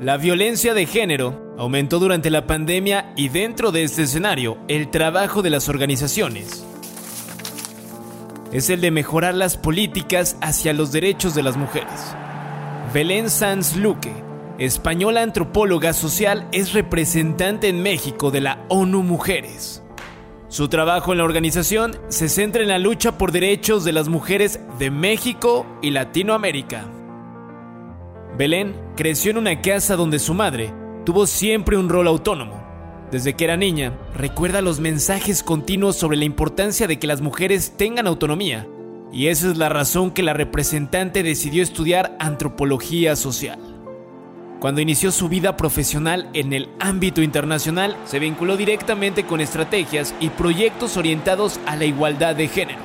La violencia de género aumentó durante la pandemia y dentro de este escenario, el trabajo de las organizaciones es el de mejorar las políticas hacia los derechos de las mujeres. Belén Sanz Luque, española antropóloga social, es representante en México de la ONU Mujeres. Su trabajo en la organización se centra en la lucha por derechos de las mujeres de México y Latinoamérica. Belén creció en una casa donde su madre tuvo siempre un rol autónomo. Desde que era niña, recuerda los mensajes continuos sobre la importancia de que las mujeres tengan autonomía, y esa es la razón que la representante decidió estudiar antropología social. Cuando inició su vida profesional en el ámbito internacional, se vinculó directamente con estrategias y proyectos orientados a la igualdad de género.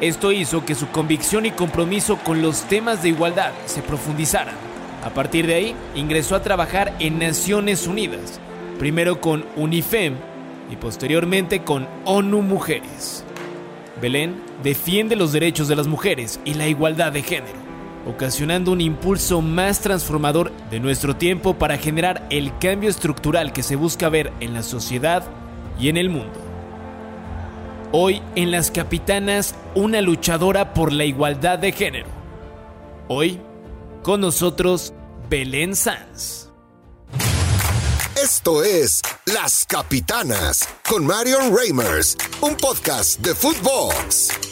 Esto hizo que su convicción y compromiso con los temas de igualdad se profundizaran. A partir de ahí, ingresó a trabajar en Naciones Unidas, primero con UNIFEM y posteriormente con ONU Mujeres. Belén defiende los derechos de las mujeres y la igualdad de género, ocasionando un impulso más transformador de nuestro tiempo para generar el cambio estructural que se busca ver en la sociedad y en el mundo. Hoy en Las Capitanas, una luchadora por la igualdad de género. Hoy con nosotros, Belén. Esto es Las Capitanas con Marion Reimers, un podcast de Footbox.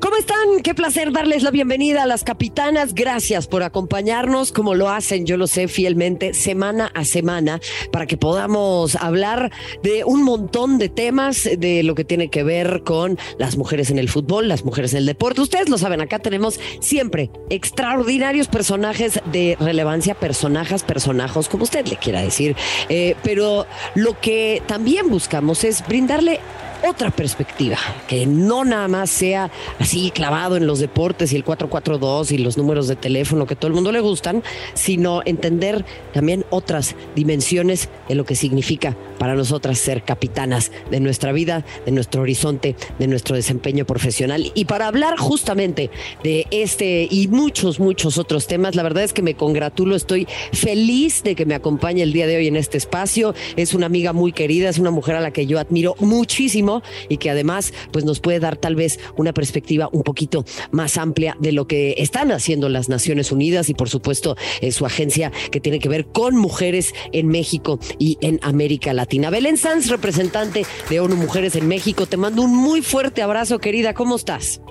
¿Cómo están? Qué placer darles la bienvenida a las capitanas. Gracias por acompañarnos, como lo hacen, yo lo sé fielmente, semana a semana, para que podamos hablar de un montón de temas de lo que tiene que ver con las mujeres en el fútbol, las mujeres en el deporte. Ustedes lo saben, acá tenemos siempre extraordinarios personajes de relevancia, personajes, personajos, como usted le quiera decir. Eh, pero lo que también buscamos es brindarle otra perspectiva, que no nada más sea así clavado en los deportes y el 442 y los números de teléfono que todo el mundo le gustan, sino entender también otras dimensiones de lo que significa para nosotras ser capitanas de nuestra vida, de nuestro horizonte, de nuestro desempeño profesional. Y para hablar justamente de este y muchos, muchos otros temas, la verdad es que me congratulo, estoy feliz de que me acompañe el día de hoy en este espacio. Es una amiga muy querida, es una mujer a la que yo admiro muchísimo y que además pues nos puede dar tal vez una perspectiva un poquito más amplia de lo que están haciendo las Naciones Unidas y por supuesto eh, su agencia que tiene que ver con mujeres en México y en América Latina. Belén Sanz, representante de ONU Mujeres en México, te mando un muy fuerte abrazo, querida. ¿Cómo estás?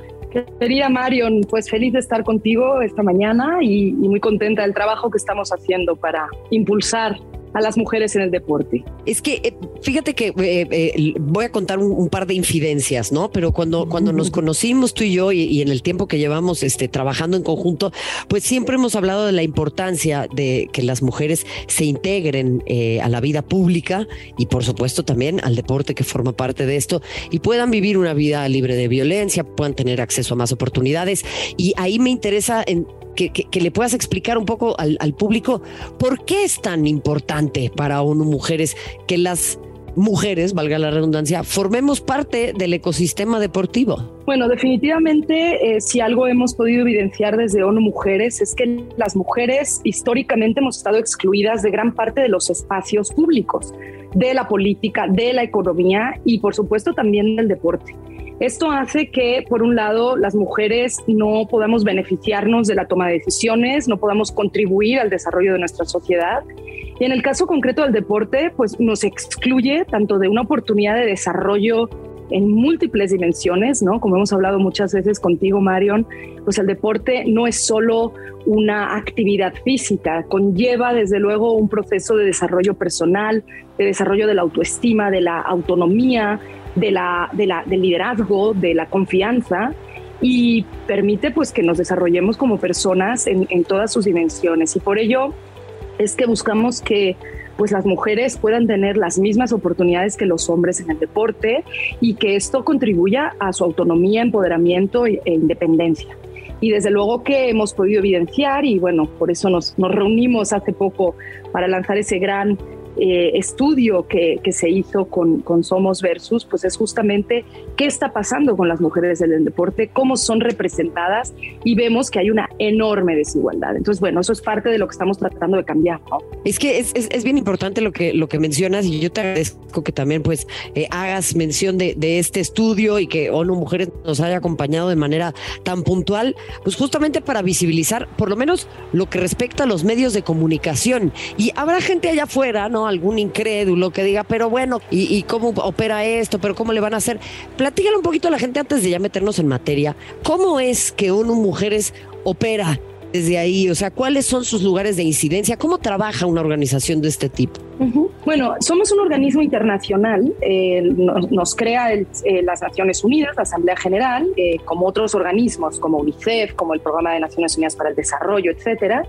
Querida Marion, pues feliz de estar contigo esta mañana y muy contenta del trabajo que estamos haciendo para impulsar a las mujeres en el deporte. Es que eh, fíjate que eh, eh, voy a contar un, par de infidencias, ¿no? Pero cuando, cuando nos conocimos tú y yo y, en el tiempo que llevamos este, trabajando en conjunto, pues siempre hemos hablado de la importancia de que las mujeres se integren a la vida pública y por supuesto también al deporte que forma parte de esto y puedan vivir una vida libre de violencia, puedan tener acceso a más oportunidades. Y ahí me interesa en que, le puedas explicar un poco al, público por qué es tan importante para ONU Mujeres que las mujeres, valga la redundancia, formemos parte del ecosistema deportivo. Bueno, definitivamente, eh, si algo hemos podido evidenciar desde ONU Mujeres es que las mujeres históricamente hemos estado excluidas de gran parte de los espacios públicos, de la política, de la economía y por supuesto también del deporte. Esto hace que, por un lado, las mujeres no podamos beneficiarnos de la toma de decisiones, no podamos contribuir al desarrollo de nuestra sociedad. Y en el caso concreto del deporte, pues nos excluye tanto de una oportunidad de desarrollo en múltiples dimensiones, ¿no? Como hemos hablado muchas veces contigo, Marion, pues el deporte no es solo una actividad física, conlleva desde luego un proceso de desarrollo personal, de desarrollo de la autoestima, de la autonomía, de la, de la, del liderazgo, de la confianza y permite pues que nos desarrollemos como personas en, en, todas sus dimensiones y por ello es que buscamos que pues las mujeres puedan tener las mismas oportunidades que los hombres en el deporte y que esto contribuya a su autonomía, empoderamiento e independencia. Y desde luego que hemos podido evidenciar y bueno, por eso nos, nos reunimos hace poco para lanzar ese gran eh, estudio que, que, se hizo con, con, Somos Versus, pues es justamente qué está pasando con las mujeres en el deporte, cómo son representadas y vemos que hay una enorme desigualdad. Entonces, bueno, eso es parte de lo que estamos tratando de cambiar. ¿no? Es que es, es, es, bien importante lo que, lo que mencionas y yo te agradezco que también pues eh, hagas mención de, de, este estudio y que ONU Mujeres nos haya acompañado de manera tan puntual, pues justamente para visibilizar por lo menos lo que respecta a los medios de comunicación. Y habrá gente allá afuera, ¿no? Algún incrédulo que diga, pero bueno, ¿y, y cómo opera esto? ¿Pero cómo le van a hacer? Platícale un poquito a la gente antes de ya meternos en materia. ¿Cómo es que ONU Mujeres opera desde ahí? O sea, ¿cuáles son sus lugares de incidencia? ¿Cómo trabaja una organización de este tipo? Bueno, somos un organismo internacional, eh, nos, nos, crea eh, las Naciones Unidas, la Asamblea General, eh, como otros organismos, como UNICEF, como el Programa de Naciones Unidas para el Desarrollo, etcétera.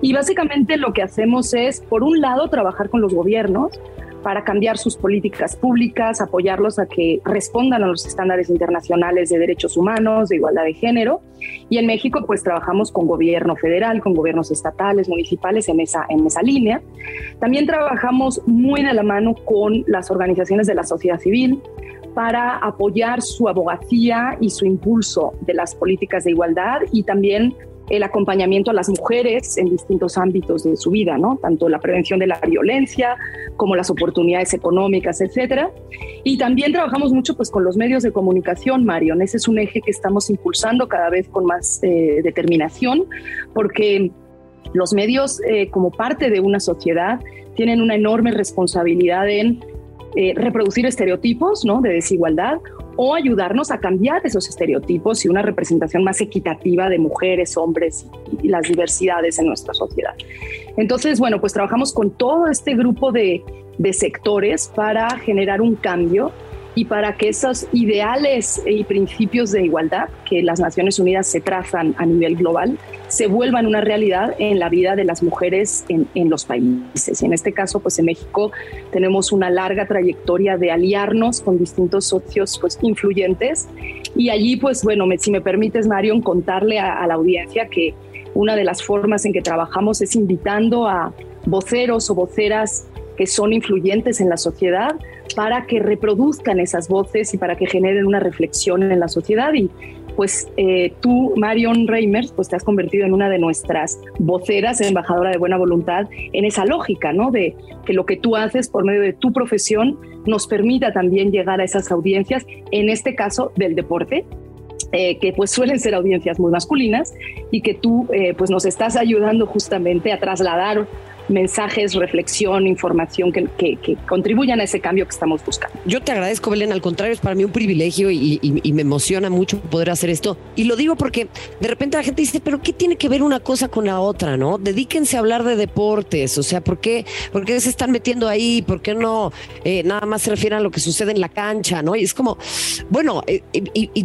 Y básicamente lo que hacemos es, por un lado, trabajar con los gobiernos para cambiar sus políticas públicas, apoyarlos a que respondan a los estándares internacionales de derechos humanos, de igualdad de género. Y en México, pues trabajamos con gobierno federal, con gobiernos estatales, municipales en esa, en esa línea. También trabajamos muy de la mano con las organizaciones de la sociedad civil para apoyar su abogacía y su impulso de las políticas de igualdad y también el acompañamiento a las mujeres en distintos ámbitos de su vida, ¿no? Tanto la prevención de la violencia como las oportunidades económicas, etcétera. Y también trabajamos mucho pues con los medios de comunicación, Marion. Ese es un eje que estamos impulsando cada vez con más eh, determinación, porque los medios, eh, como parte de una sociedad, tienen una enorme responsabilidad en eh, reproducir estereotipos ¿no? de desigualdad o ayudarnos a cambiar esos estereotipos y una representación más equitativa de mujeres, hombres y, las diversidades en nuestra sociedad. Entonces, bueno, pues trabajamos con todo este grupo de sectores para generar un cambio y para que esos ideales y principios de igualdad que las Naciones Unidas se trazan a nivel global se vuelvan una realidad en la vida de las mujeres en, en, los países. Y en este caso, pues en México tenemos una larga trayectoria de aliarnos con distintos socios pues, influyentes y allí, pues bueno, si me permites, Marion, contarle a la audiencia que una de las formas en que trabajamos es invitando a voceros o voceras que son influyentes en la sociedad para que reproduzcan esas voces y para que generen una reflexión en la sociedad y pues eh, tú, Marion Reimers, pues te has convertido en una de nuestras voceras, embajadora de buena voluntad, en esa lógica, ¿no? De que lo que tú haces por medio de tu profesión nos permita también llegar a esas audiencias, en este caso del deporte, eh, que pues suelen ser audiencias muy masculinas y que tú eh, pues nos estás ayudando justamente a trasladar mensajes, reflexión, información que, contribuyan a ese cambio que estamos buscando. Yo te agradezco, Belén, al contrario, es para mí un privilegio y, me emociona mucho poder hacer esto. Y lo digo porque de repente la gente dice, pero ¿qué tiene que ver una cosa con la otra, no? Dedíquense a hablar de deportes, o sea, ¿por qué, por qué se están metiendo ahí? ¿Por qué no eh, nada más se refieren a lo que sucede en la cancha, no? Y es como, bueno, eh,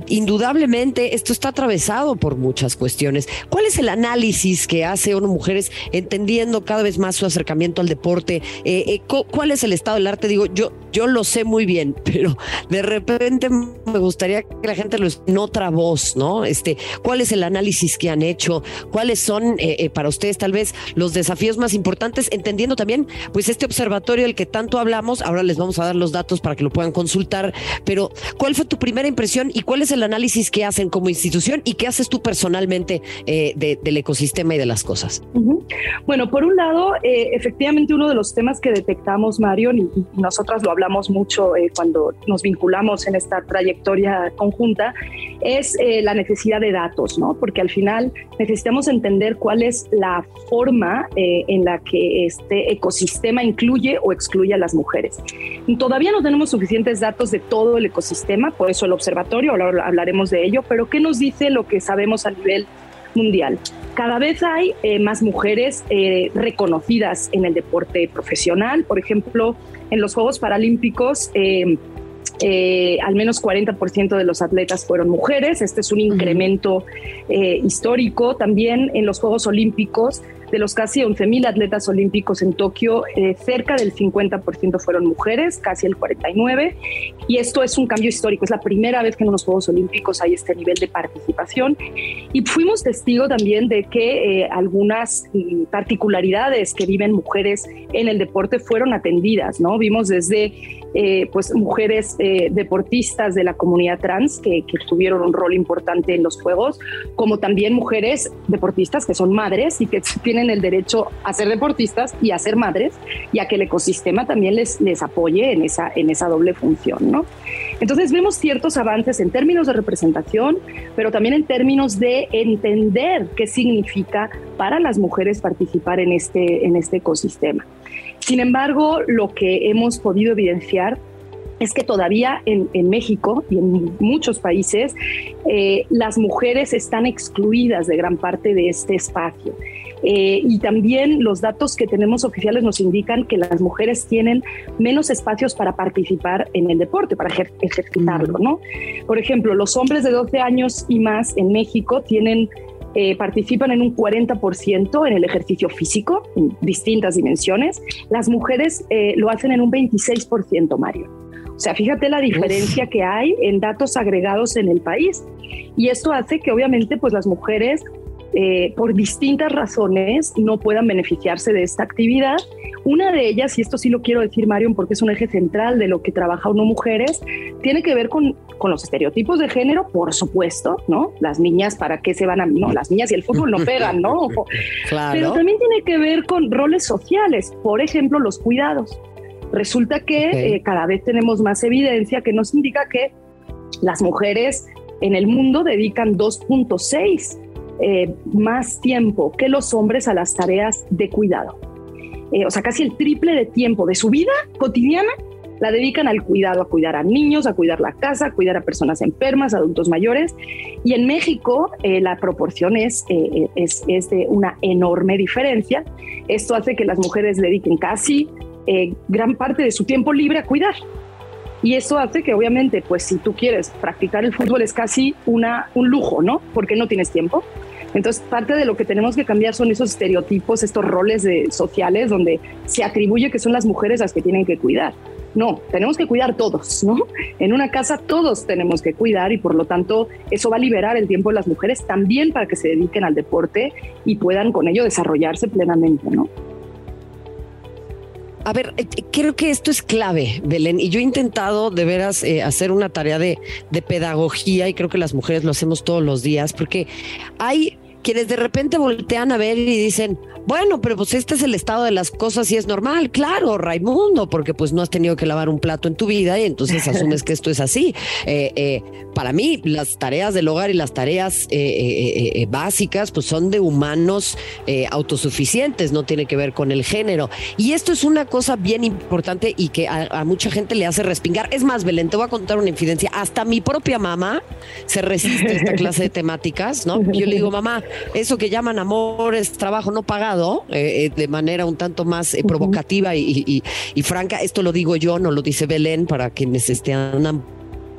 indudablemente esto está atravesado por muchas cuestiones. ¿Cuál es el análisis que hace ONU Mujeres entendiendo cada vez más su acercamiento al deporte, eh, eh, cuál es el estado del arte, digo, yo, yo lo sé muy bien, pero de repente me gustaría que la gente lo en otra voz, ¿no? Este, ¿cuál es el análisis que han hecho? ¿Cuáles son eh, para ustedes tal vez los desafíos más importantes? Entendiendo también, pues este observatorio del que tanto hablamos, ahora les vamos a dar los datos para que lo puedan consultar, pero ¿cuál fue tu primera impresión y cuál es el análisis que hacen como institución y qué haces tú personalmente de, del ecosistema y de las cosas? Bueno, por un lado, eh, efectivamente uno de los temas que detectamos, Marion, y, y nosotras lo hablamos mucho eh, cuando nos vinculamos en esta trayectoria conjunta, es eh, la necesidad de datos, ¿no? Porque al final necesitamos entender cuál es la forma eh, en la que este ecosistema incluye o excluye a las mujeres. Todavía no tenemos suficientes datos de todo el ecosistema, por eso el observatorio, ahora hablaremos de ello, pero ¿qué nos dice lo que sabemos a nivel mundial. Cada vez hay eh, más mujeres eh, reconocidas en el deporte profesional. Por ejemplo, en los Juegos Paralímpicos, eh, al menos 40% de los atletas fueron mujeres. Este es un incremento histórico. También en los Juegos Olímpicos de los casi 11.000 atletas olímpicos en Tokio, eh, cerca del 50% fueron mujeres, casi el 49%, y esto es un cambio histórico, es la primera vez que en los Juegos Olímpicos hay este nivel de participación. Y fuimos testigo también de que eh, algunas mm, particularidades que viven mujeres en el deporte fueron atendidas, ¿no? Vimos desde eh, pues mujeres eh, deportistas de la comunidad trans que, que, tuvieron un rol importante en los Juegos, como también mujeres deportistas que son madres y que tienen el derecho a ser deportistas y a ser madres y a que el ecosistema también les, les apoye en esa, en esa doble función, ¿no? Entonces vemos ciertos avances en términos de representación, pero también en términos de entender qué significa para las mujeres participar en este, en este ecosistema. Sin embargo, lo que hemos podido evidenciar es que todavía en, México y en muchos países eh, las mujeres están excluidas de gran parte de este espacio. Eh, y también los datos que tenemos oficiales nos indican que las mujeres tienen menos espacios para participar en el deporte, para ejercitarlo, ¿no? Por ejemplo, los hombres de 12 años y más en México tienen eh, participan en un 40% en el ejercicio físico, en distintas dimensiones. Las mujeres eh, lo hacen en un 26%, Mario. O sea, fíjate la diferencia que hay en datos agregados en el país. Y esto hace que obviamente pues las mujeres eh, por distintas razones no puedan beneficiarse de esta actividad. Una de ellas, y esto sí lo quiero decir, Marion, porque es un eje central de lo que trabaja uno mujeres, tiene que ver con, con los estereotipos de género, por supuesto, ¿no? Las niñas, ¿para qué se van a...? No, las niñas y el fútbol no pegan, ¿no? Claro. Pero también tiene que ver con roles sociales, por ejemplo, los cuidados. Resulta que eh, cada vez tenemos más evidencia que nos indica que las mujeres en el mundo dedican 2.6 eh, más tiempo que los hombres a las tareas de cuidado. Eh, o sea, casi el triple de tiempo de su vida cotidiana la dedican al cuidado, a cuidar a niños, a cuidar la casa, a cuidar a personas enfermas, adultos mayores. Y en México eh, la proporción es, es, es, de una enorme diferencia. Esto hace que las mujeres dediquen casi gran parte de su tiempo libre a cuidar. Y eso hace que obviamente, pues si tú quieres practicar el fútbol es casi una, un lujo, ¿no? Porque no tienes tiempo. Entonces, parte de lo que tenemos que cambiar son esos estereotipos, estos roles de, sociales donde se atribuye que son las mujeres las que tienen que cuidar. No, tenemos que cuidar todos, ¿no? En una casa todos tenemos que cuidar y por lo tanto eso va a liberar el tiempo de las mujeres también para que se dediquen al deporte y puedan con ello desarrollarse plenamente, ¿no? A ver, eh, creo que esto es clave, Belén, y yo he intentado de veras eh, hacer una tarea de, de pedagogía y creo que las mujeres lo hacemos todos los días, porque hay quienes de repente voltean a ver y dicen, bueno, pero pues este es el estado de las cosas y es normal, claro, Raimundo, porque pues no has tenido que lavar un plato en tu vida y entonces asumes que esto es así. Eh, eh, para mí, las tareas del hogar y las tareas eh, básicas pues son de humanos autosuficientes, no tiene que ver con el género. Y esto es una cosa bien importante y que a, mucha gente le hace respingar. Es más, Belén, te voy a contar una infidencia. Hasta mi propia mamá se resiste a esta clase de temáticas, ¿no? Yo le digo, mamá, eso que llaman amor es trabajo no pagado, eh, eh, de manera un tanto más eh, provocativa y, franca. Esto lo digo yo, no lo dice Belén, para quienes estén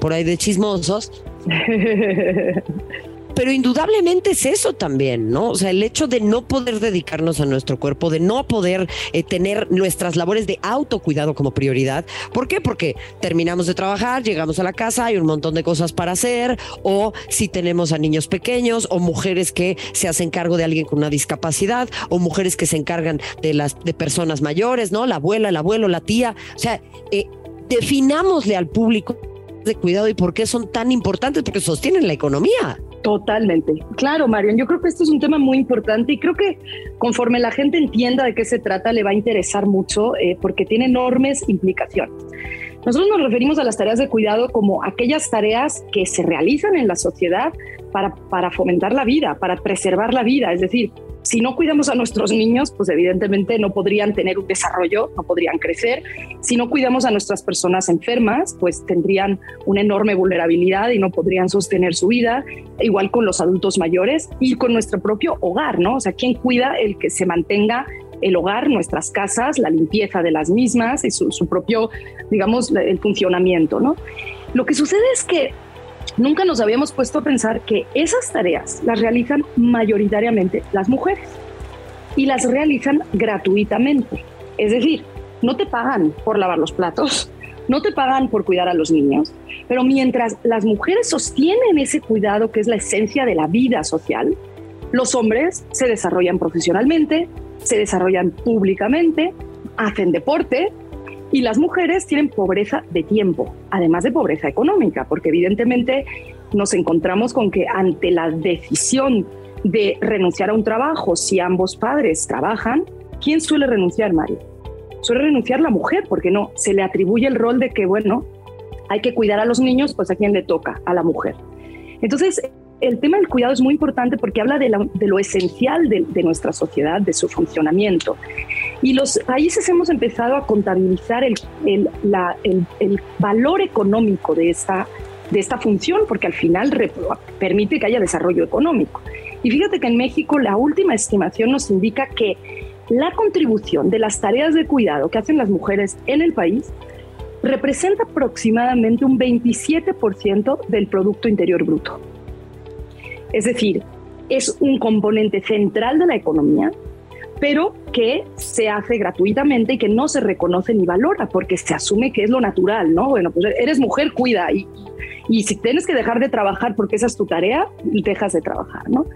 por ahí de chismosos. pero indudablemente es eso también, ¿no? O sea, el hecho de no poder dedicarnos a nuestro cuerpo, de no poder eh, tener nuestras labores de autocuidado como prioridad. ¿Por qué? Porque terminamos de trabajar, llegamos a la casa, hay un montón de cosas para hacer, o si tenemos a niños pequeños, o mujeres que se hacen cargo de alguien con una discapacidad, o mujeres que se encargan de las de personas mayores, ¿no? La abuela, el abuelo, la tía. O sea, eh, definámosle al público de cuidado y por qué son tan importantes, porque sostienen la economía. Totalmente. Claro, Marion, yo creo que esto es un tema muy importante y creo que conforme la gente entienda de qué se trata, le va a interesar mucho eh, porque tiene enormes implicaciones. Nosotros nos referimos a las tareas de cuidado como aquellas tareas que se realizan en la sociedad para, para fomentar la vida, para preservar la vida. Es decir, si no cuidamos a nuestros niños, pues evidentemente no podrían tener un desarrollo, no podrían crecer. Si no cuidamos a nuestras personas enfermas, pues tendrían una enorme vulnerabilidad y no podrían sostener su vida. Igual con los adultos mayores y con nuestro propio hogar, ¿no? O sea, ¿quién cuida el que se mantenga el hogar, nuestras casas, la limpieza de las mismas y su, propio, digamos, el funcionamiento, ¿no? Lo que sucede es que nunca nos habíamos puesto a pensar que esas tareas las realizan mayoritariamente las mujeres. y las realizan gratuitamente. Es decir, no te pagan por lavar los platos, no te pagan por cuidar a los niños, pero mientras las mujeres sostienen ese cuidado que es la esencia de la vida social, los hombres se desarrollan profesionalmente, se desarrollan públicamente, hacen deporte y las mujeres tienen pobreza de tiempo, además de pobreza económica, porque evidentemente nos encontramos con que ante la decisión de renunciar a un trabajo, si ambos padres trabajan, ¿quién suele renunciar, Mario? Suele renunciar la mujer, porque no, se le atribuye el rol de que, bueno, hay que cuidar a los niños, pues a quién le toca, a la mujer. Entonces, el tema del cuidado es muy importante porque habla de, lo esencial de, nuestra sociedad, de su funcionamiento. Y los países hemos empezado a contabilizar el, valor económico de esta función porque al final permite que haya desarrollo económico. Y fíjate que en México la última estimación nos indica que la contribución de las tareas de cuidado que hacen las mujeres en el país representa aproximadamente un 27% del Producto Interior Bruto. Es decir, es un componente central de la economía, pero que se hace gratuitamente y que no se reconoce ni valora porque se asume que es lo natural, ¿no? Bueno, pues eres mujer, cuida y, y si tienes que dejar de trabajar porque esa es tu tarea, dejas de trabajar, ¿no?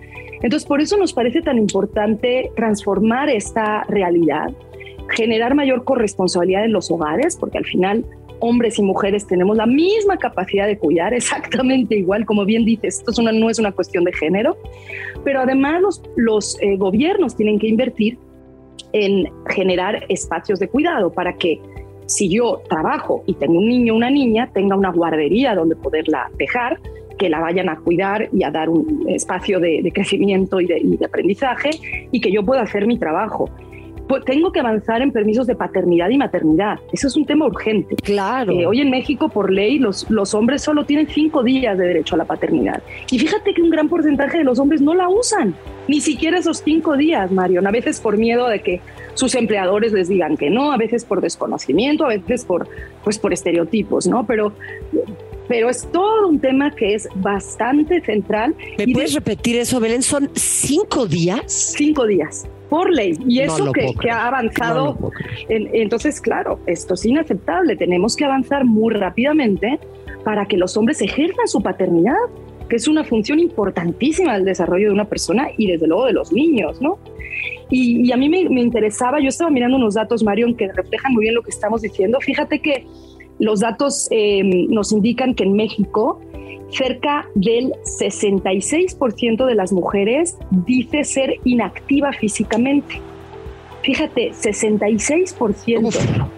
Entonces, por eso nos parece tan importante transformar esta realidad, generar mayor corresponsabilidad en los hogares, porque al final hombres y mujeres tenemos la misma capacidad de cuidar, exactamente igual, como bien dices, esto no es una cuestión de género, pero además los, los eh, gobiernos tienen que invertir en generar espacios de cuidado para que si yo trabajo y tengo un niño o una niña, tenga una guardería donde poderla dejar, que la vayan a cuidar y a dar un espacio de, crecimiento y de, aprendizaje y que yo pueda hacer mi trabajo tengo que avanzar en permisos de paternidad y maternidad. Eso es un tema urgente. Claro. Eh, hoy en México, por ley, los, los hombres solo tienen cinco días de derecho a la paternidad. Y fíjate que un gran porcentaje de los hombres no la usan. Ni siquiera esos cinco días, Marion. A veces por miedo de que sus empleadores les digan que no, a veces por desconocimiento, a veces por, pues por estereotipos, ¿no? Pero pero es todo un tema que es bastante central. ¿Me puedes repetir eso, Belén? ¿Son cinco días? Cinco días por ley. Y eso que, ha avanzado. entonces, claro, esto es inaceptable. Tenemos que avanzar muy rápidamente para que los hombres ejerzan su paternidad, que es una función importantísima del desarrollo de una persona y desde luego de los niños, ¿no? Y, a mí me, interesaba, yo estaba mirando unos datos, Marion, que reflejan muy bien lo que estamos diciendo. Fíjate que los datos eh, nos indican que en México cerca del 66% de las mujeres dice ser inactiva físicamente. Fíjate, 66%.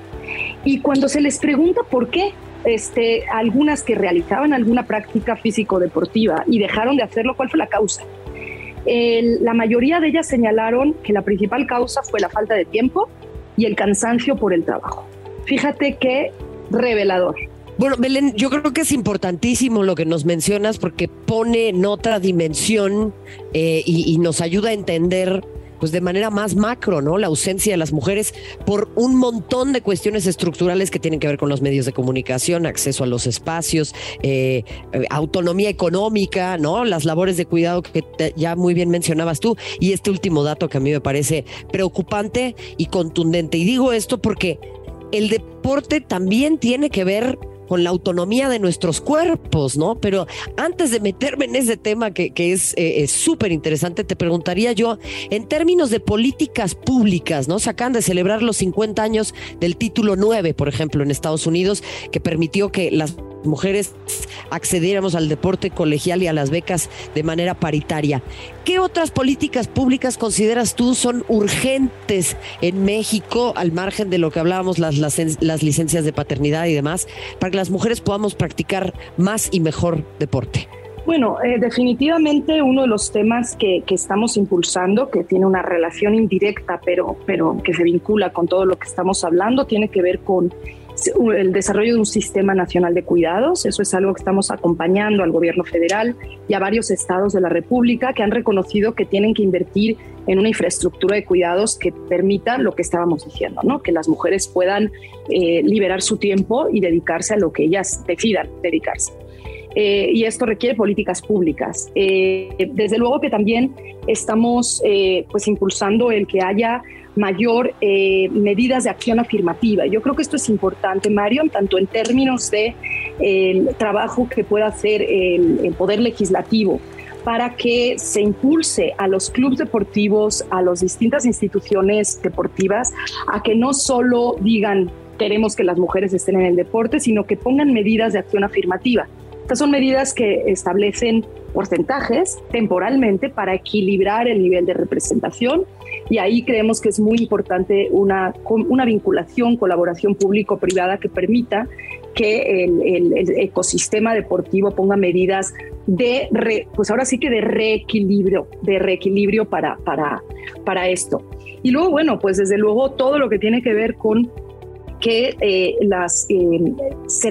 Y cuando se les pregunta por qué, este, algunas que realizaban alguna práctica físico-deportiva y dejaron de hacerlo, ¿cuál fue la causa? la mayoría de ellas señalaron que la principal causa fue la falta de tiempo y el cansancio por el trabajo. Fíjate qué revelador. Bueno, Belén, yo creo que es importantísimo lo que nos mencionas porque pone en otra dimensión eh, y, nos ayuda a entender pues de manera más macro, ¿no? La ausencia de las mujeres por un montón de cuestiones estructurales que tienen que ver con los medios de comunicación, acceso a los espacios, eh, autonomía económica, ¿no? Las labores de cuidado que ya muy bien mencionabas tú. Y este último dato que a mí me parece preocupante y contundente. Y digo esto porque el deporte también tiene que ver con la autonomía de nuestros cuerpos, ¿no? Pero antes de meterme en ese tema que, es eh, súper interesante, te preguntaría yo, en términos de políticas públicas, ¿no? Se acaban de celebrar los 50 años del título 9, por ejemplo, en Estados Unidos, que permitió que las mujeres accediéramos al deporte colegial y a las becas de manera paritaria. ¿Qué otras políticas públicas consideras tú son urgentes en México, al margen de lo que hablábamos, las, las, licencias de paternidad y demás, para que las mujeres podamos practicar más y mejor deporte? Bueno, eh, definitivamente uno de los temas que, que, estamos impulsando, que tiene una relación indirecta, pero, pero que se vincula con todo lo que estamos hablando, tiene que ver con el desarrollo de un sistema nacional de cuidados. Eso es algo que estamos acompañando al gobierno federal y a varios estados de la República que han reconocido que tienen que invertir en una infraestructura de cuidados que permita lo que estábamos diciendo, ¿no? que las mujeres puedan eh, liberar su tiempo y dedicarse a lo que ellas decidan dedicarse. Eh, y esto requiere políticas públicas. Eh, desde luego que también estamos pues impulsando el que haya mayor medidas de acción afirmativa. Yo creo que esto es importante, Mario, tanto en términos de el trabajo que pueda hacer el poder legislativo, para que se impulse a los clubes deportivos, a las distintas instituciones deportivas, a que no solo digan queremos que las mujeres estén en el deporte, sino que pongan medidas de acción afirmativa. Estas son medidas que establecen porcentajes temporalmente para equilibrar el nivel de representación y ahí creemos que es muy importante una, una vinculación, colaboración público-privada que permita que el, ecosistema deportivo ponga medidas de, pues ahora sí que de reequilibrio, de reequilibrio para, para, para esto. Y luego, bueno, pues desde luego todo lo que tiene que ver con que eh, las, eh, se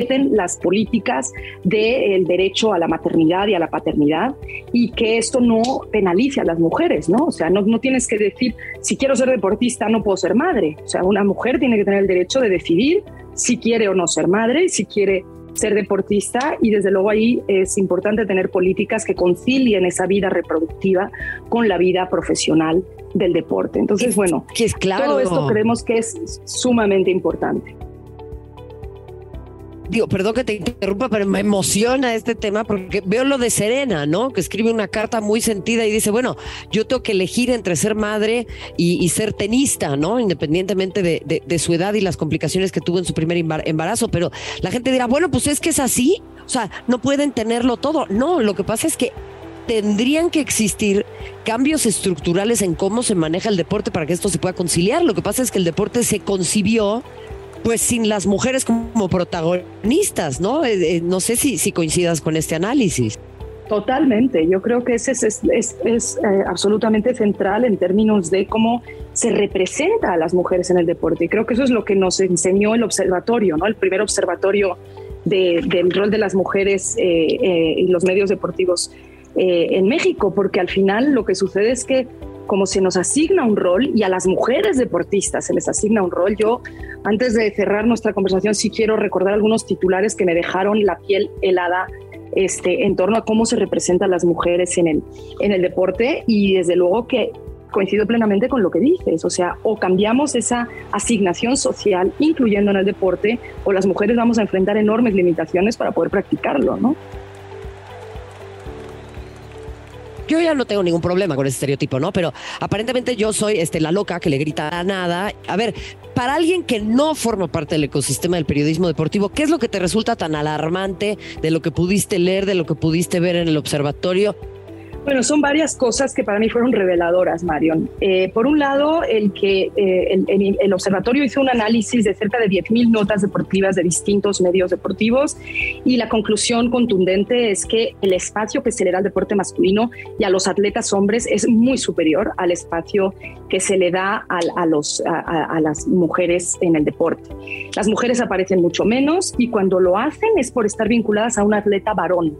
respeten las políticas del derecho a la maternidad y a la paternidad y que esto no penalice a las mujeres, ¿no? O sea, no, no tienes que decir, si quiero ser deportista, no puedo ser madre. O sea, una mujer tiene que tener el derecho de decidir si quiere o no ser madre, si quiere ser deportista y desde luego ahí es importante tener políticas que concilien esa vida reproductiva con la vida profesional del deporte. Entonces, bueno, que es claro. todo esto creemos que es sumamente importante digo, perdón que te interrumpa, pero me emociona este tema porque veo lo de Serena, ¿no? Que escribe una carta muy sentida y dice, bueno, yo tengo que elegir entre ser madre y, ser tenista, ¿no? Independientemente de, su edad y las complicaciones que tuvo en su primer embarazo, pero la gente dirá, bueno, pues es que es así, o sea, no pueden tenerlo todo. No, lo que pasa es que tendrían que existir cambios estructurales en cómo se maneja el deporte para que esto se pueda conciliar. Lo que pasa es que el deporte se concibió pues sin las mujeres como protagonistas, ¿no? Eh, eh, no sé si, si coincidas con este análisis. Totalmente, yo creo que ese es, eh, absolutamente central en términos de cómo se representa a las mujeres en el deporte. Y creo que eso es lo que nos enseñó el observatorio, ¿no? El primer observatorio del rol de las mujeres y los medios deportivos en México, porque al final lo que sucede es que como se nos asigna un rol y a las mujeres deportistas se les asigna un rol. Yo, antes de cerrar nuestra conversación, sí quiero recordar algunos titulares que me dejaron la piel helada este, en torno a cómo se representan las mujeres en el, en el deporte y desde luego que coincido plenamente con lo que dices, o sea, o cambiamos esa asignación social, incluyendo en el deporte, o las mujeres vamos a enfrentar enormes limitaciones para poder practicarlo, ¿no? Yo ya no tengo ningún problema con ese estereotipo, ¿no? Pero aparentemente yo soy este, la loca que le grita a nada. A ver, para alguien que no forma parte del ecosistema del periodismo deportivo, ¿qué es lo que te resulta tan alarmante de lo que pudiste leer, de lo que pudiste ver en el observatorio? Bueno, son varias cosas que para mí fueron reveladoras, Marion. Eh, por un lado, el que eh, el, observatorio hizo un análisis de cerca de 10.000 notas deportivas de distintos medios deportivos y la conclusión contundente es que el espacio que se le da al deporte masculino y a los atletas hombres es muy superior al espacio que se le da a, las mujeres en el deporte. Las mujeres aparecen mucho menos y cuando lo hacen es por estar vinculadas a un atleta varón.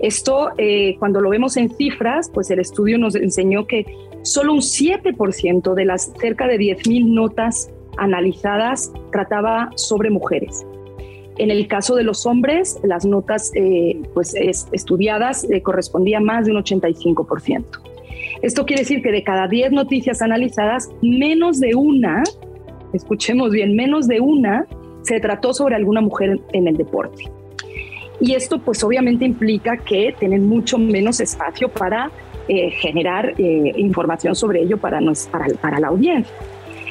Esto, eh, cuando lo vemos en cifras, pues el estudio nos enseñó que solo un 7% de las cerca de 10.000 notas analizadas trataba sobre mujeres. En el caso de los hombres, las notas eh, pues, estudiadas eh, correspondían más de un 85%. Esto quiere decir que de cada 10 noticias analizadas, menos de una, escuchemos bien, menos de una se trató sobre alguna mujer en el deporte. Y esto pues obviamente implica que tienen mucho menos espacio para eh, generar eh, información sobre ello para, para, la audiencia.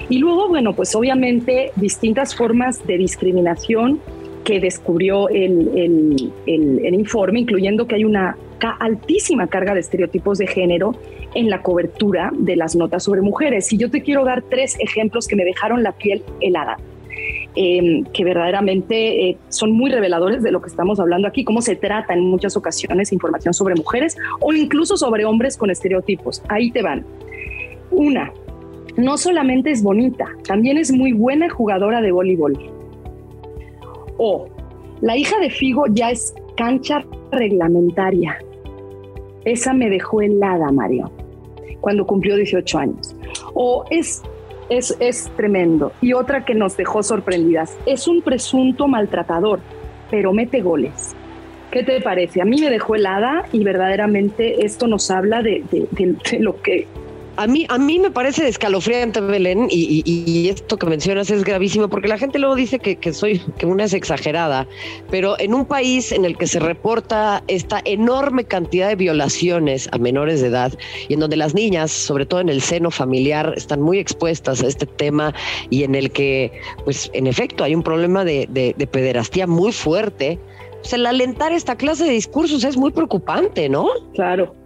Y luego, bueno, pues obviamente distintas formas de discriminación que descubrió el, el, el, informe, incluyendo que hay una altísima carga de estereotipos de género en la cobertura de las notas sobre mujeres. Y yo te quiero dar tres ejemplos que me dejaron la piel helada. Em, que verdaderamente eh, son muy reveladores de lo que estamos hablando aquí, cómo se trata en muchas ocasiones información sobre mujeres o incluso sobre hombres con estereotipos. Ahí te van. Una, no solamente es bonita, también es muy buena jugadora de voleibol. O la hija de Figo ya es cancha reglamentaria. Esa me dejó helada, Mario, cuando cumplió 18 años. O es es, tremendo. Y otra que nos dejó sorprendidas, es un presunto maltratador, pero mete goles. ¿Qué te parece? A mí me dejó helada y verdaderamente esto nos habla de, lo que a mí, a mí me parece escalofriante, Belén, y, esto que mencionas es gravísimo, porque la gente luego dice que, soy, que una es exagerada, pero en un país en el que se reporta esta enorme cantidad de violaciones a menores de edad y en donde las niñas, sobre todo en el seno familiar, están muy expuestas a este tema y en el que, pues, en efecto, hay un problema de, de pederastía muy fuerte, pues el alentar esta clase de discursos es muy preocupante, ¿no? Claro,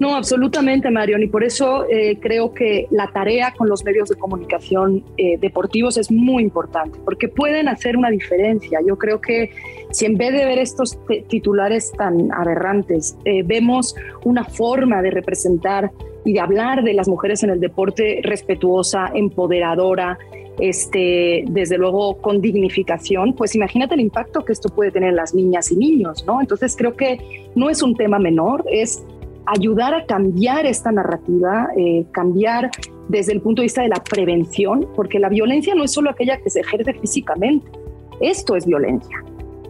no, absolutamente, Marion, y por eso eh, creo que la tarea con los medios de comunicación eh, deportivos es muy importante, porque pueden hacer una diferencia. Yo creo que si en vez de ver estos titulares tan aberrantes, eh, vemos una forma de representar y de hablar de las mujeres en el deporte respetuosa, empoderadora, este, desde luego con dignificación, pues imagínate el impacto que esto puede tener en las niñas y niños, ¿no? Entonces creo que no es un tema menor, es ayudar a cambiar esta narrativa, eh, cambiar desde el punto de vista de la prevención, porque la violencia no es solo aquella que se ejerce físicamente, esto es violencia.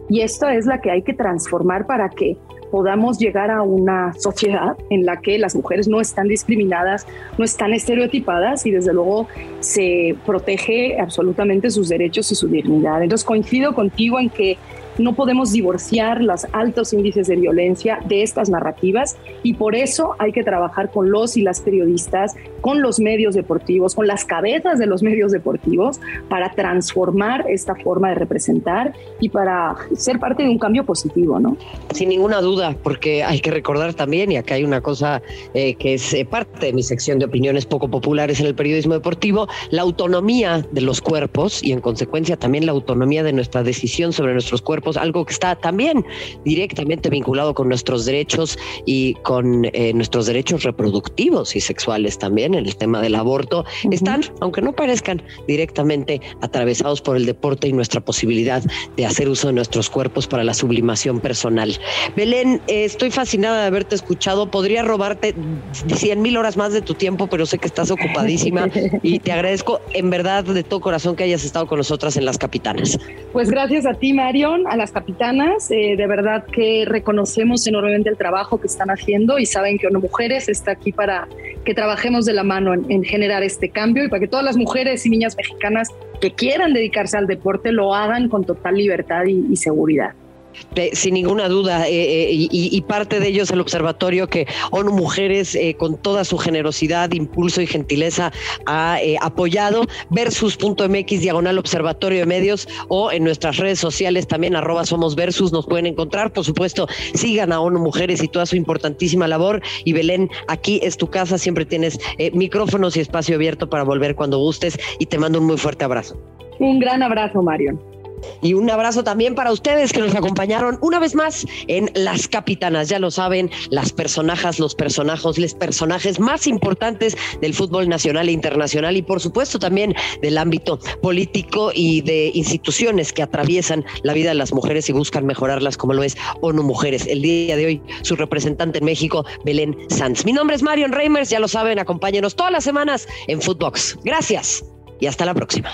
Y esta es la que hay que transformar para que podamos llegar a una sociedad en la que las mujeres no están discriminadas, no están estereotipadas y desde luego se protege absolutamente sus derechos y su dignidad. Entonces coincido contigo en que no podemos divorciar los altos índices de violencia de estas narrativas y por eso hay que trabajar con los y las periodistas, con los medios deportivos, con las cabezas de los medios deportivos para transformar esta forma de representar y para ser parte de un cambio positivo, ¿no? Sin ninguna duda, porque hay que recordar también, y acá hay una cosa eh, que es eh, parte de mi sección de opiniones poco populares en el periodismo deportivo, la autonomía de los cuerpos y en consecuencia también la autonomía de nuestra decisión sobre nuestros cuerpos algo que está también directamente vinculado con nuestros derechos y con eh, nuestros derechos reproductivos y sexuales también en el tema del aborto, están, aunque no parezcan directamente atravesados por el deporte y nuestra posibilidad de hacer uso de nuestros cuerpos para la sublimación personal. Belén, eh, estoy fascinada de haberte escuchado. Podría robarte 100 mil horas más de tu tiempo, pero sé que estás ocupadísima y te agradezco en verdad de todo corazón que hayas estado con nosotras en Las Capitanas. Pues gracias a ti, Marion, a las capitanas. Eh, de verdad que reconocemos enormemente el trabajo que están haciendo y saben que ONU Mujeres está aquí para que trabajemos de la mano en, generar este cambio y para que todas las mujeres y niñas mexicanas que quieran dedicarse al deporte lo hagan con total libertad y seguridad sin ninguna duda, eh, eh, y, parte de ellos el observatorio que ONU Mujeres, eh, con toda su generosidad, impulso y gentileza, ha apoyado, versus.mx, diagonal observatorio de medios, o en nuestras redes sociales también, arroba somos versus, nos pueden encontrar. Por supuesto, sigan a ONU Mujeres y toda su importantísima labor. Y Belén, aquí es tu casa, siempre tienes micrófonos y espacio abierto para volver cuando gustes, y te mando un muy fuerte abrazo. Un gran abrazo, Marion. Y un abrazo también para ustedes que nos acompañaron una vez más en Las Capitanas. Ya lo saben, las personajes, los personajes, los personajes más importantes del fútbol nacional e internacional y por supuesto también del ámbito político y de instituciones que atraviesan la vida de las mujeres y buscan mejorarlas como lo es ONU Mujeres. El día de hoy, su representante en México, Belén Sanz. Mi nombre es Marion Reimers, ya lo saben, acompáñenos todas las semanas en Footbox. Gracias y hasta la próxima.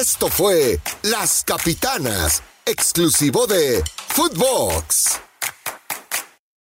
Esto fue Las Capitanas, exclusivo de Footbox.